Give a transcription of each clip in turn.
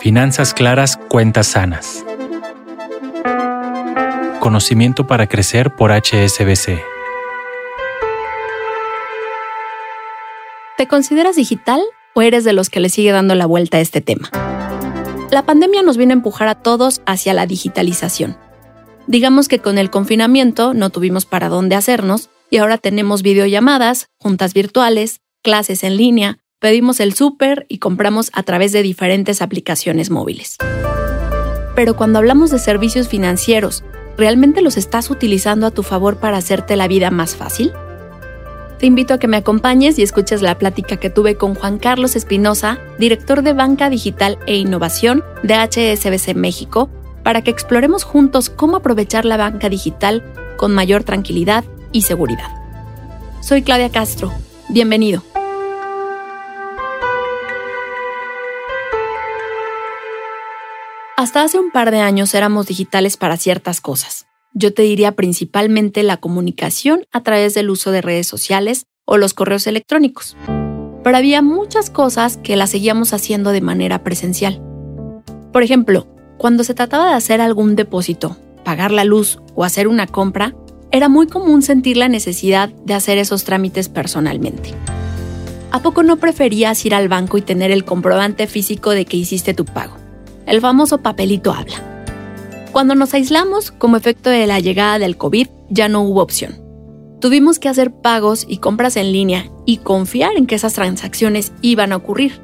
Finanzas claras, cuentas sanas. Conocimiento para crecer por HSBC. ¿Te consideras digital o eres de los que le sigue dando la vuelta a este tema? La pandemia nos vino a empujar a todos hacia la digitalización. Digamos que con el confinamiento no tuvimos para dónde hacernos y ahora tenemos videollamadas, juntas virtuales, clases en línea, pedimos el súper y compramos a través de diferentes aplicaciones móviles. Pero cuando hablamos de servicios financieros, ¿realmente los estás utilizando a tu favor para hacerte la vida más fácil? Te invito a que me acompañes y escuches la plática que tuve con Juan Carlos Espinosa, director de Banca Digital e Innovación de HSBC México, para que exploremos juntos cómo aprovechar la banca digital con mayor tranquilidad y seguridad. Soy Claudia Castro. Bienvenido. Hasta hace un par de años éramos digitales para ciertas cosas yo te diría principalmente la comunicación a través del uso de redes sociales o los correos electrónicos. Pero había muchas cosas que las seguíamos haciendo de manera presencial. Por ejemplo, cuando se trataba de hacer algún depósito, pagar la luz o hacer una compra, era muy común sentir la necesidad de hacer esos trámites personalmente. ¿A poco no preferías ir al banco y tener el comprobante físico de que hiciste tu pago? El famoso papelito habla. Cuando nos aislamos como efecto de la llegada del COVID, ya no hubo opción. Tuvimos que hacer pagos y compras en línea y confiar en que esas transacciones iban a ocurrir.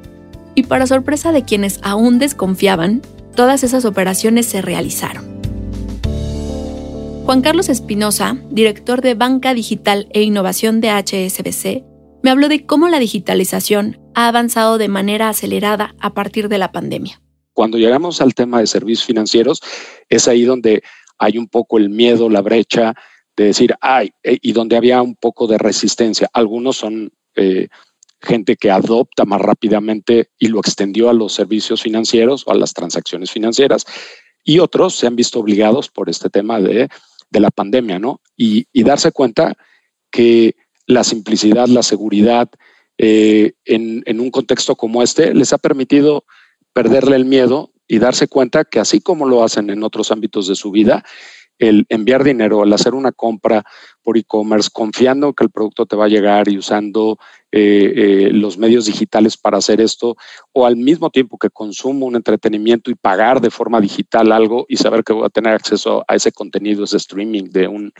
Y para sorpresa de quienes aún desconfiaban, todas esas operaciones se realizaron. Juan Carlos Espinosa, director de Banca Digital e Innovación de HSBC, me habló de cómo la digitalización ha avanzado de manera acelerada a partir de la pandemia. Cuando llegamos al tema de servicios financieros, es ahí donde hay un poco el miedo, la brecha de decir, ay, eh", y donde había un poco de resistencia. Algunos son eh, gente que adopta más rápidamente y lo extendió a los servicios financieros o a las transacciones financieras, y otros se han visto obligados por este tema de, la pandemia, ¿no? Y, darse cuenta que la simplicidad, la seguridad, eh, en, en, un contexto como este, les ha permitido perderle el miedo y darse cuenta que así como lo hacen en otros ámbitos de su vida, el enviar dinero, el hacer una compra por e-commerce, confiando que el producto te va a llegar y usando eh, eh, los medios digitales para hacer esto, o al mismo tiempo que consumo un entretenimiento y pagar de forma digital algo y saber que voy a tener acceso a ese contenido, ese streaming de un,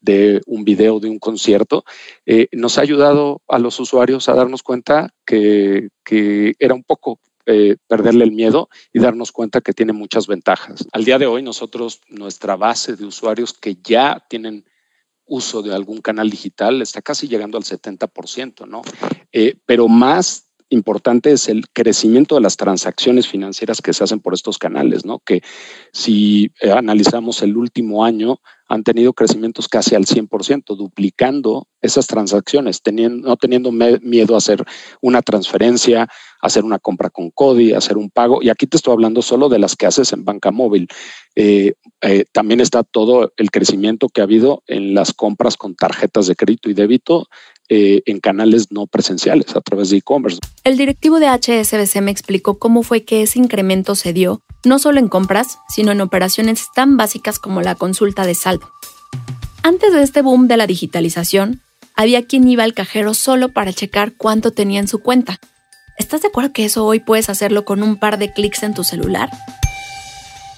de un video, de un concierto, eh, nos ha ayudado a los usuarios a darnos cuenta que, que era un poco eh, perderle el miedo y darnos cuenta que tiene muchas ventajas. Al día de hoy nosotros, nuestra base de usuarios que ya tienen uso de algún canal digital está casi llegando al 70%, ¿no? Eh, pero más importante es el crecimiento de las transacciones financieras que se hacen por estos canales, ¿no? Que si eh, analizamos el último año, han tenido crecimientos casi al 100%, duplicando esas transacciones, no teniendo miedo a hacer una transferencia, hacer una compra con CODI, hacer un pago. Y aquí te estoy hablando solo de las que haces en banca móvil. Eh, eh, también está todo el crecimiento que ha habido en las compras con tarjetas de crédito y débito eh, en canales no presenciales a través de e-commerce. El directivo de HSBC me explicó cómo fue que ese incremento se dio no solo en compras, sino en operaciones tan básicas como la consulta de saldo. Antes de este boom de la digitalización, había quien iba al cajero solo para checar cuánto tenía en su cuenta. ¿Estás de acuerdo que eso hoy puedes hacerlo con un par de clics en tu celular?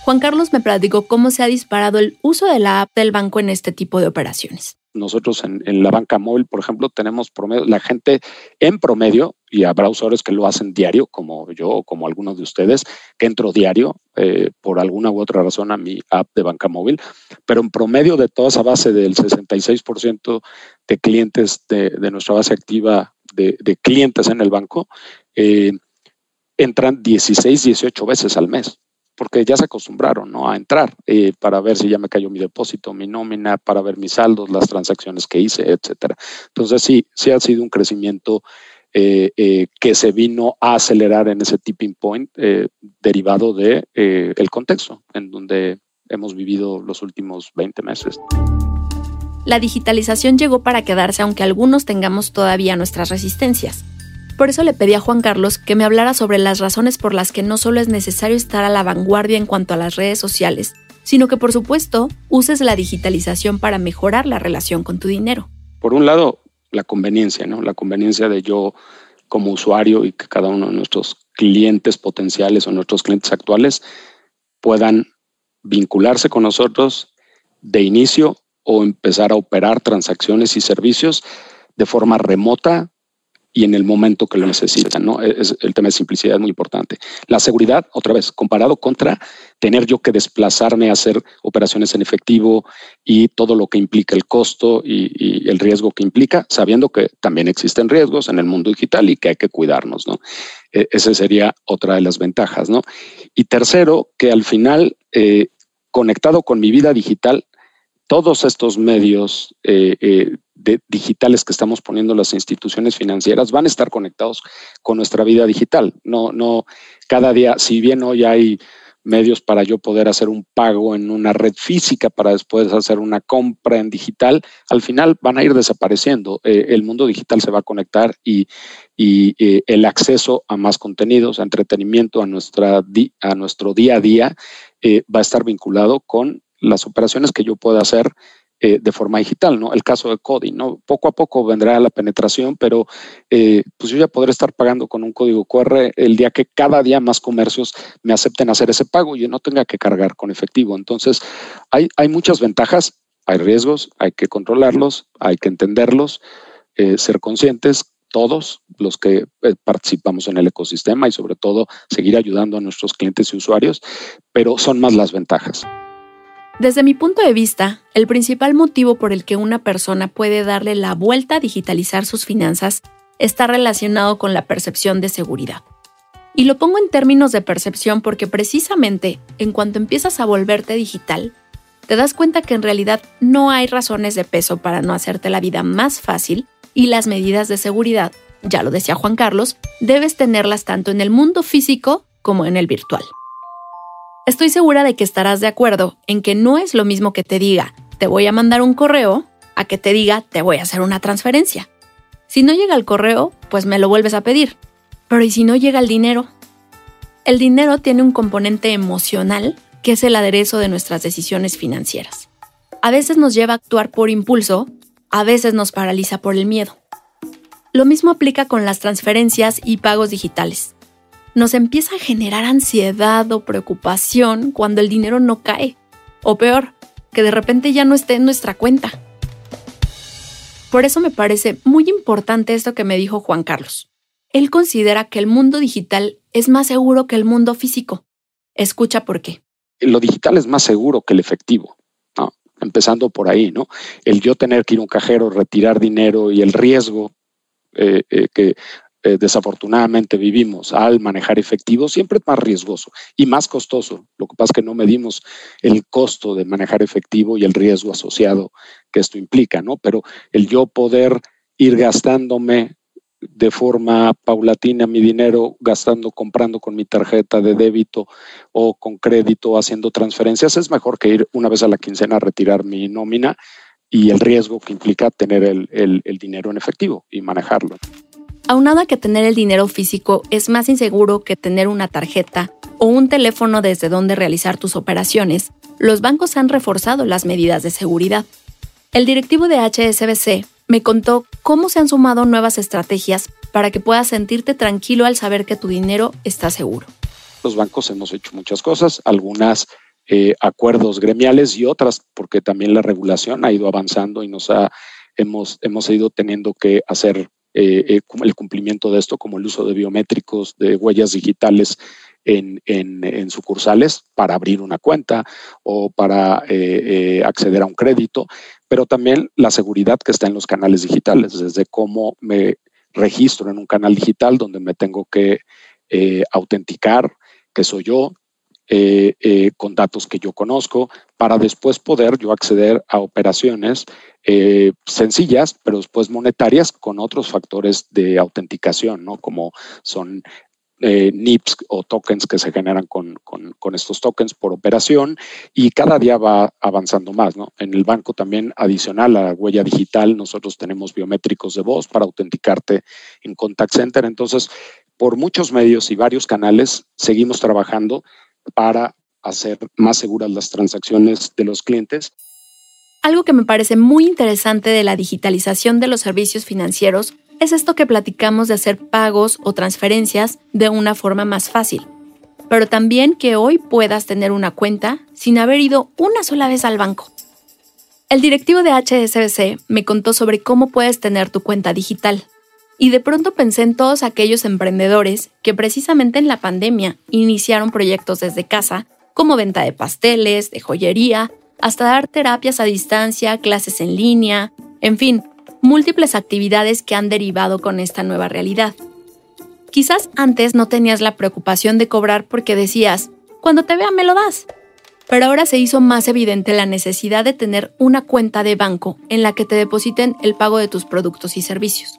Juan Carlos me platicó cómo se ha disparado el uso de la app del banco en este tipo de operaciones. Nosotros en, la banca móvil, por ejemplo, tenemos promedio, la gente en promedio, y habrá usuarios que lo hacen diario, como yo o como algunos de ustedes, que entro diario eh, por alguna u otra razón a mi app de banca móvil, pero en promedio de toda esa base del 66% de clientes de, nuestra base activa de, clientes en el banco, eh, entran 16, 18 veces al mes porque ya se acostumbraron ¿no? a entrar eh, para ver si ya me cayó mi depósito, mi nómina, para ver mis saldos, las transacciones que hice, etcétera. Entonces sí, sí ha sido un crecimiento eh, eh, que se vino a acelerar en ese tipping point derivado de el contexto en donde hemos vivido los últimos 20 meses. La digitalización llegó para quedarse aunque algunos tengamos todavía nuestras resistencias. Por eso le pedí a Juan Carlos que me hablara sobre las razones por las que no solo es necesario estar a la vanguardia en cuanto a las redes sociales, sino que por supuesto uses la digitalización para mejorar la relación con tu dinero. Por un lado, la conveniencia, ¿no? La conveniencia de yo como usuario y que cada uno de nuestros clientes potenciales o nuestros clientes actuales puedan vincularse con nosotros de inicio o empezar a operar transacciones y servicios de forma remota y en el momento que lo necesitan, ¿no? Es, el tema de simplicidad es muy importante. La seguridad, otra vez, comparado contra tener yo que desplazarme a hacer operaciones en efectivo y todo lo que implica el costo y, el riesgo que implica, sabiendo que también existen riesgos en el mundo digital y que hay que cuidarnos, ¿no? E, esa sería otra de las ventajas, ¿no? Y tercero, que al final, eh, conectado con mi vida digital, todos estos medios eh, eh, digitales que estamos poniendo las instituciones financieras van a estar conectados con nuestra vida digital. No, no, cada día, si bien hoy hay medios para yo poder hacer un pago en una red física para después hacer una compra en digital, al final van a ir desapareciendo. Eh, el mundo digital se va a conectar y, el acceso a más contenidos, a entretenimiento, a, nuestra, a nuestro día a día, va a estar vinculado con las operaciones que yo pueda hacer eh, de forma digital, ¿no? El caso de Cody, ¿no? Poco a poco vendrá la penetración, pero eh, pues yo ya podré estar pagando con un código QR el día que cada día más comercios me acepten hacer ese pago y yo no tenga que cargar con efectivo. Entonces, hay, hay muchas ventajas, hay riesgos, hay que controlarlos, hay que entenderlos, eh, ser conscientes, todos los que participamos en el ecosistema y sobre todo seguir ayudando a nuestros clientes y usuarios, pero son más las ventajas. Desde mi punto de vista, el principal motivo por el que una persona puede darle la vuelta a digitalizar sus finanzas está relacionado con la percepción de seguridad. Y lo pongo en términos de percepción porque precisamente en cuanto empiezas a volverte digital, te das cuenta que en realidad no hay razones de peso para no hacerte la vida más fácil y las medidas de seguridad, ya lo decía Juan Carlos, debes tenerlas tanto en el mundo físico como en el virtual. Estoy segura de que estarás de acuerdo en que no es lo mismo que te diga, te voy a mandar un correo, a que te diga, te voy a hacer una transferencia. Si no llega el correo, pues me lo vuelves a pedir. Pero ¿y si no llega el dinero? El dinero tiene un componente emocional que es el aderezo de nuestras decisiones financieras. A veces nos lleva a actuar por impulso, a veces nos paraliza por el miedo. Lo mismo aplica con las transferencias y pagos digitales nos empieza a generar ansiedad o preocupación cuando el dinero no cae. O peor, que de repente ya no esté en nuestra cuenta. Por eso me parece muy importante esto que me dijo Juan Carlos. Él considera que el mundo digital es más seguro que el mundo físico. Escucha por qué. Lo digital es más seguro que el efectivo. ¿no? Empezando por ahí, ¿no? El yo tener que ir a un cajero, retirar dinero y el riesgo eh, eh, que eh, desafortunadamente vivimos al manejar efectivo siempre es más riesgoso y más costoso. Lo que pasa es que no medimos el costo de manejar efectivo y el riesgo asociado que esto implica, ¿no? Pero el yo poder ir gastándome de forma paulatina mi dinero, gastando, comprando con mi tarjeta de débito o con crédito, haciendo transferencias, es mejor que ir una vez a la quincena a retirar mi nómina y el riesgo que implica tener el, el dinero en efectivo y manejarlo. Aunado a que tener el dinero físico es más inseguro que tener una tarjeta o un teléfono desde donde realizar tus operaciones, los bancos han reforzado las medidas de seguridad. El directivo de HSBC me contó cómo se han sumado nuevas estrategias para que puedas sentirte tranquilo al saber que tu dinero está seguro. Los bancos hemos hecho muchas cosas, algunas eh, acuerdos gremiales y otras porque también la regulación ha ido avanzando y nos hemos ido teniendo que hacer eh, eh, el cumplimiento de esto, como el uso de biométricos, de huellas digitales en, sucursales para abrir una cuenta o para eh, acceder a un crédito, pero también la seguridad que está en los canales digitales, desde cómo me registro en un canal digital donde me tengo que autenticar que soy yo, eh, eh, con datos que yo conozco, para después poder yo acceder a operaciones eh, sencillas, pero después monetarias con otros factores de autenticación, ¿no? Como son eh, NIPS o tokens que se generan con, con, estos tokens por operación y cada día va avanzando más. ¿no? En el banco también adicional a la huella digital, nosotros tenemos biométricos de voz para autenticarte en contact center. Entonces, por muchos medios y varios canales seguimos trabajando para hacer más seguras las transacciones de los clientes. Algo que me parece muy interesante de la digitalización de los servicios financieros es esto que platicamos de hacer pagos o transferencias de una forma más fácil, pero también que hoy puedas tener una cuenta sin haber ido una sola vez al banco. El directivo de HSBC me contó sobre cómo puedes tener tu cuenta digital, y de pronto pensé en todos aquellos emprendedores que precisamente en la pandemia iniciaron proyectos desde casa, como venta de pasteles, de joyería, hasta dar terapias a distancia, clases en línea, en fin, múltiples actividades que han derivado con esta nueva realidad. Quizás antes no tenías la preocupación de cobrar porque decías, cuando te vea me lo das. Pero ahora se hizo más evidente la necesidad de tener una cuenta de banco en la que te depositen el pago de tus productos y servicios.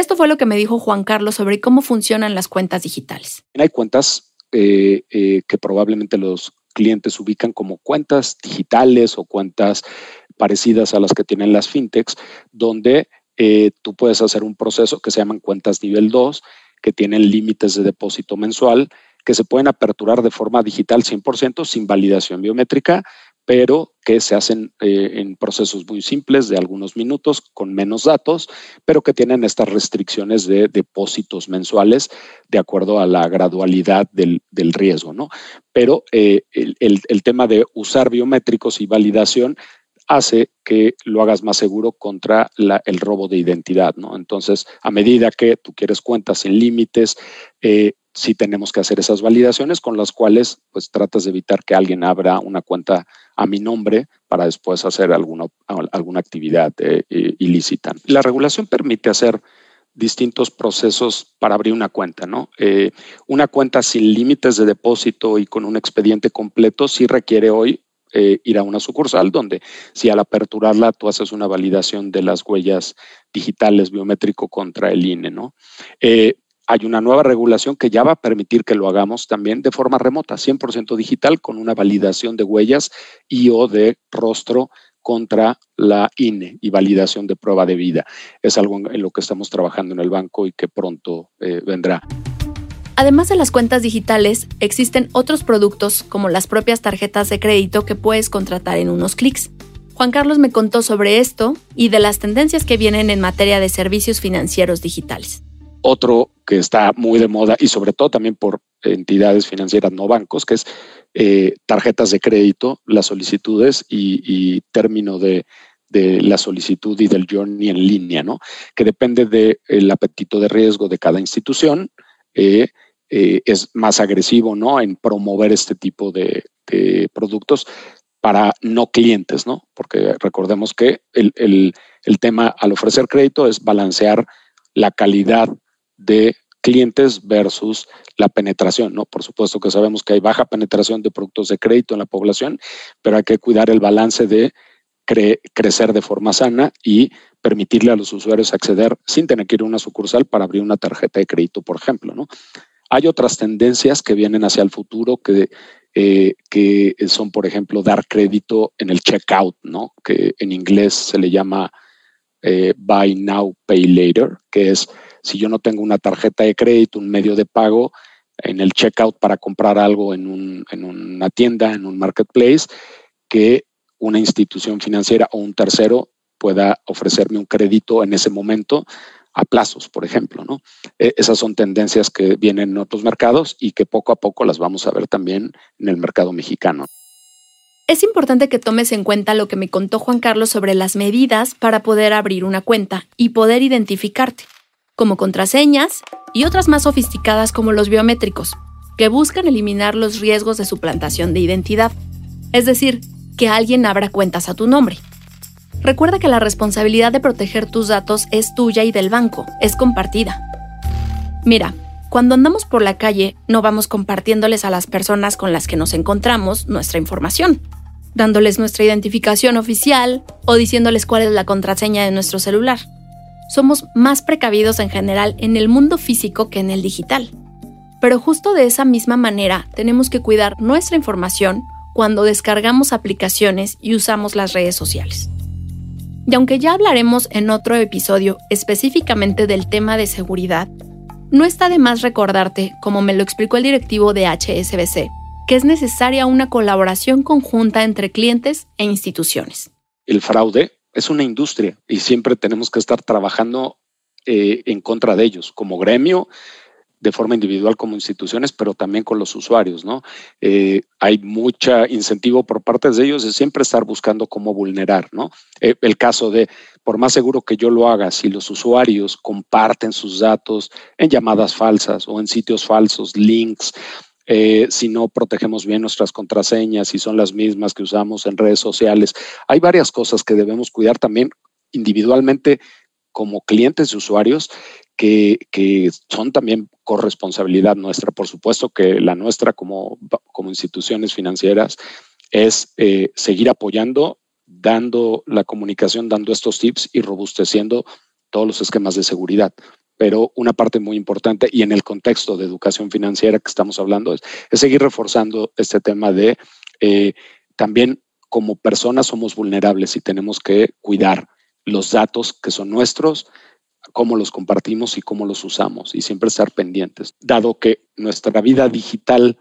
Esto fue lo que me dijo Juan Carlos sobre cómo funcionan las cuentas digitales. Hay cuentas eh, eh, que probablemente los clientes ubican como cuentas digitales o cuentas parecidas a las que tienen las fintechs, donde eh, tú puedes hacer un proceso que se llaman cuentas nivel 2, que tienen límites de depósito mensual, que se pueden aperturar de forma digital 100% sin validación biométrica, pero que se hacen eh, en procesos muy simples de algunos minutos con menos datos, pero que tienen estas restricciones de depósitos mensuales de acuerdo a la gradualidad del, riesgo, ¿no? Pero eh, el, tema de usar biométricos y validación hace que lo hagas más seguro contra el robo de identidad, ¿no? Entonces, a medida que tú quieres cuentas sin límites, eh, sí tenemos que hacer esas validaciones con las cuales pues tratas de evitar que alguien abra una cuenta a mi nombre para después hacer alguna, alguna actividad eh, eh, ilícita. La regulación permite hacer distintos procesos para abrir una cuenta, ¿no? una cuenta sin límites de depósito y con un expediente completo sí requiere hoy eh, ir a una sucursal donde si al aperturarla tú haces una validación de las huellas digitales biométrico contra el INE, ¿no? Eh, hay una nueva regulación que ya va a permitir que lo hagamos también de forma remota, 100% digital, con una validación de huellas y o de rostro contra la INE y validación de prueba de vida. Es algo en lo que estamos trabajando en el banco y que pronto eh, vendrá. Además de las cuentas digitales, existen otros productos como las propias tarjetas de crédito que puedes contratar en unos clics. Juan Carlos me contó sobre esto y de las tendencias que vienen en materia de servicios financieros digitales. Otro que está muy de moda y sobre todo también por entidades financieras no bancos, que es eh, tarjetas de crédito, las solicitudes y, término de, la solicitud y del journey en línea, ¿no? Que depende del apetito de riesgo de cada institución. Eh, eh, es más agresivo ¿no? en promover este tipo de, productos para no clientes, ¿no? Porque recordemos que el, el, tema al ofrecer crédito es balancear la calidad de clientes versus la penetración, ¿no? Por supuesto que sabemos que hay baja penetración de productos de crédito en la población, pero hay que cuidar el balance de crecer de forma sana y permitirle a los usuarios acceder sin tener que ir a una sucursal para abrir una tarjeta de crédito, por ejemplo, ¿no? Hay otras tendencias que vienen hacia el futuro que, eh, que son, por ejemplo, dar crédito en el checkout, ¿no? que en inglés se le llama eh, Buy Now, Pay Later, que es si yo no tengo una tarjeta de crédito, un medio de pago, en el checkout para comprar algo en, un, en una tienda, en un marketplace, que una institución financiera o un tercero pueda ofrecerme un crédito en ese momento a plazos, por ejemplo. ¿no? E, esas son tendencias que vienen en otros mercados y que poco a poco las vamos a ver también en el mercado mexicano. Es importante que tomes en cuenta lo que me contó Juan Carlos sobre las medidas para poder abrir una cuenta y poder identificarte, como contraseñas y otras más sofisticadas como los biométricos, que buscan eliminar los riesgos de suplantación de identidad, es decir, que alguien abra cuentas a tu nombre. Recuerda que la responsabilidad de proteger tus datos es tuya y del banco, es compartida. Mira, cuando andamos por la calle no vamos compartiéndoles a las personas con las que nos encontramos nuestra información, dándoles nuestra identificación oficial o diciéndoles cuál es la contraseña de nuestro celular. Somos más precavidos en general en el mundo físico que en el digital. Pero justo de esa misma manera tenemos que cuidar nuestra información cuando descargamos aplicaciones y usamos las redes sociales. Y aunque ya hablaremos en otro episodio específicamente del tema de seguridad, no está de más recordarte, como me lo explicó el directivo de HSBC, que es necesaria una colaboración conjunta entre clientes e instituciones. El fraude es una industria y siempre tenemos que estar trabajando eh, en contra de ellos, como gremio, de forma individual como instituciones, pero también con los usuarios, ¿no? Eh, hay mucho incentivo por parte de ellos de siempre estar buscando cómo vulnerar, ¿no? Eh, el caso de, por más seguro que yo lo haga, si los usuarios comparten sus datos en llamadas falsas o en sitios falsos, links, eh, si no protegemos bien nuestras contraseñas, si son las mismas que usamos en redes sociales. Hay varias cosas que debemos cuidar también individualmente como clientes y usuarios que, son también corresponsabilidad nuestra. Por supuesto que la nuestra como, como instituciones financieras es eh, seguir apoyando, dando la comunicación, dando estos tips y robusteciendo todos los esquemas de seguridad. Pero una parte muy importante y en el contexto de educación financiera que estamos hablando es, seguir reforzando este tema de eh, también como personas somos vulnerables y tenemos que cuidar los datos que son nuestros, cómo los compartimos y cómo los usamos y siempre estar pendientes, dado que nuestra vida digital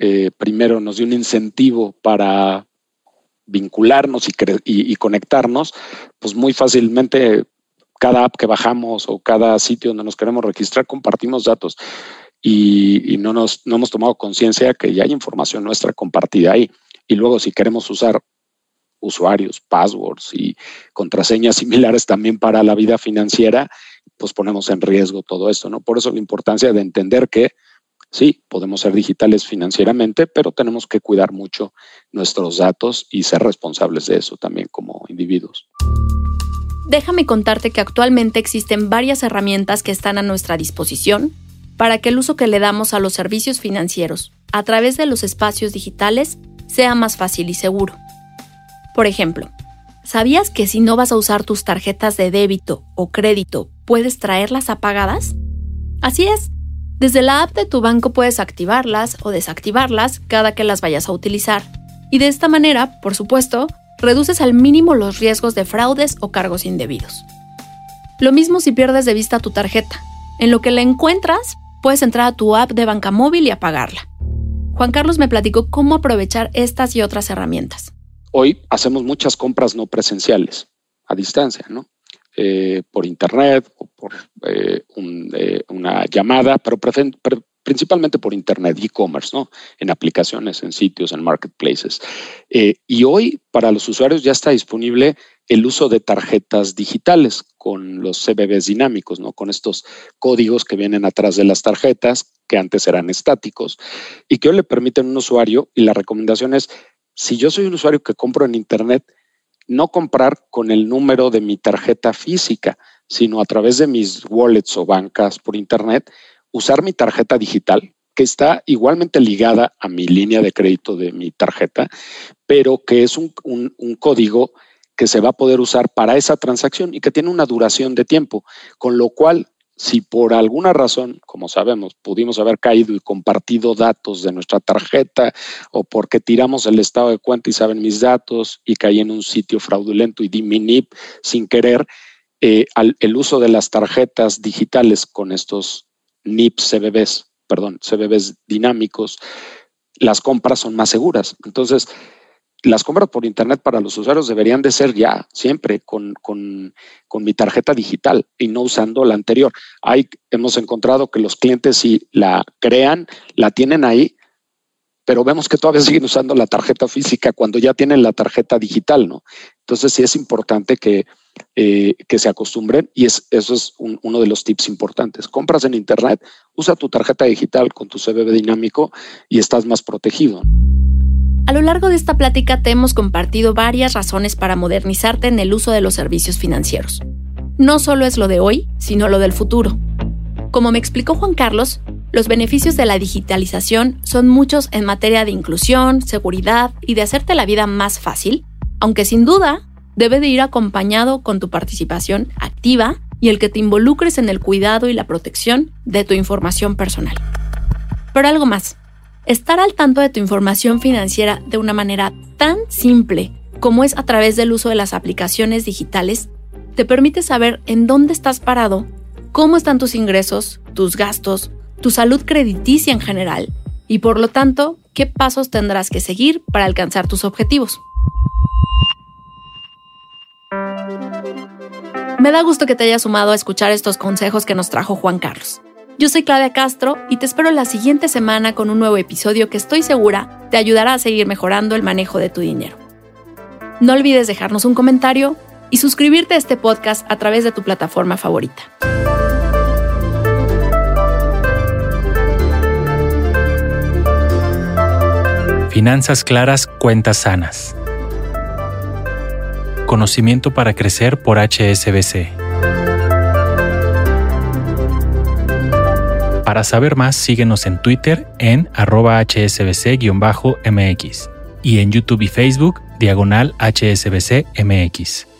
eh, primero nos dio un incentivo para vincularnos y, y, conectarnos, pues muy fácilmente cada app que bajamos o cada sitio donde nos queremos registrar compartimos datos y, y no, nos, no hemos tomado conciencia que ya hay información nuestra compartida ahí. Y luego si queremos usar usuarios, passwords y contraseñas similares también para la vida financiera, pues ponemos en riesgo todo esto, ¿no? Por eso la importancia de entender que sí, podemos ser digitales financieramente, pero tenemos que cuidar mucho nuestros datos y ser responsables de eso también como individuos. Déjame contarte que actualmente existen varias herramientas que están a nuestra disposición para que el uso que le damos a los servicios financieros a través de los espacios digitales sea más fácil y seguro. Por ejemplo, ¿sabías que si no vas a usar tus tarjetas de débito o crédito, puedes traerlas apagadas? Así es. Desde la app de tu banco puedes activarlas o desactivarlas cada que las vayas a utilizar. Y de esta manera, por supuesto, reduces al mínimo los riesgos de fraudes o cargos indebidos. Lo mismo si pierdes de vista tu tarjeta. En lo que la encuentras, puedes entrar a tu app de banca móvil y apagarla. Juan Carlos me platicó cómo aprovechar estas y otras herramientas hoy hacemos muchas compras no presenciales, a distancia, ¿no? Eh, por internet o por eh, eh, una llamada, pero principalmente por internet, e-commerce, ¿no? En aplicaciones, en sitios, en marketplaces. y hoy para los usuarios ya está disponible el uso de tarjetas digitales con los CBBs dinámicos, ¿no? Con estos códigos que vienen atrás de las tarjetas que antes eran estáticos y que hoy le permiten a un usuario y la recomendación es si yo soy un usuario que compro en Internet, no comprar con el número de mi tarjeta física, sino a través de mis wallets o bancas por Internet, usar mi tarjeta digital, que está igualmente ligada a mi línea de crédito de mi tarjeta, pero que es un, código que se va a poder usar para esa transacción y que tiene una duración de tiempo, con lo cual si por alguna razón, como sabemos, pudimos haber caído y compartido datos de nuestra tarjeta o porque tiramos el estado de cuenta y saben mis datos y caí en un sitio fraudulento y di mi NIP sin querer, eh, el uso de las tarjetas digitales con estos NIP CBBs, perdón, CBBs dinámicos, las compras son más seguras. Entonces, las compras por Internet para los usuarios deberían de ser ya siempre con, mi tarjeta digital y no usando la anterior. Hay, hemos encontrado que los clientes si la crean, la tienen ahí, pero vemos que todavía siguen usando la tarjeta física cuando ya tienen la tarjeta digital, ¿no? Entonces sí es importante que, eh, que se acostumbren y es, eso es uno de los tips importantes. Compras en Internet, usa tu tarjeta digital con tu CBB dinámico y estás más protegido. A lo largo de esta plática te hemos compartido varias razones para modernizarte en el uso de los servicios financieros. No solo es lo de hoy, sino lo del futuro. Como me explicó Juan Carlos, los beneficios de la digitalización son muchos en materia de inclusión, seguridad y de hacerte la vida más fácil, aunque sin duda debe de ir acompañado con tu participación activa y el que te involucres en el cuidado y la protección de tu información personal. Pero algo más. Estar al tanto de tu información financiera de una manera tan simple como es a través del uso de las aplicaciones digitales te permite saber en dónde estás parado, cómo están tus ingresos, tus gastos, tu salud crediticia en general y por lo tanto, qué pasos tendrás que seguir para alcanzar tus objetivos. Me da gusto que te hayas sumado a escuchar estos consejos que nos trajo Juan Carlos. Yo soy Claudia Castro y te espero la siguiente semana con un nuevo episodio que estoy segura te ayudará a seguir mejorando el manejo de tu dinero. No olvides dejarnos un comentario y suscribirte a este podcast a través de tu plataforma favorita. Finanzas claras, cuentas sanas. Conocimiento para crecer por HSBC. Para saber más, síguenos en Twitter en arroba hsbc-mx y en YouTube y Facebook diagonal HSBC MX.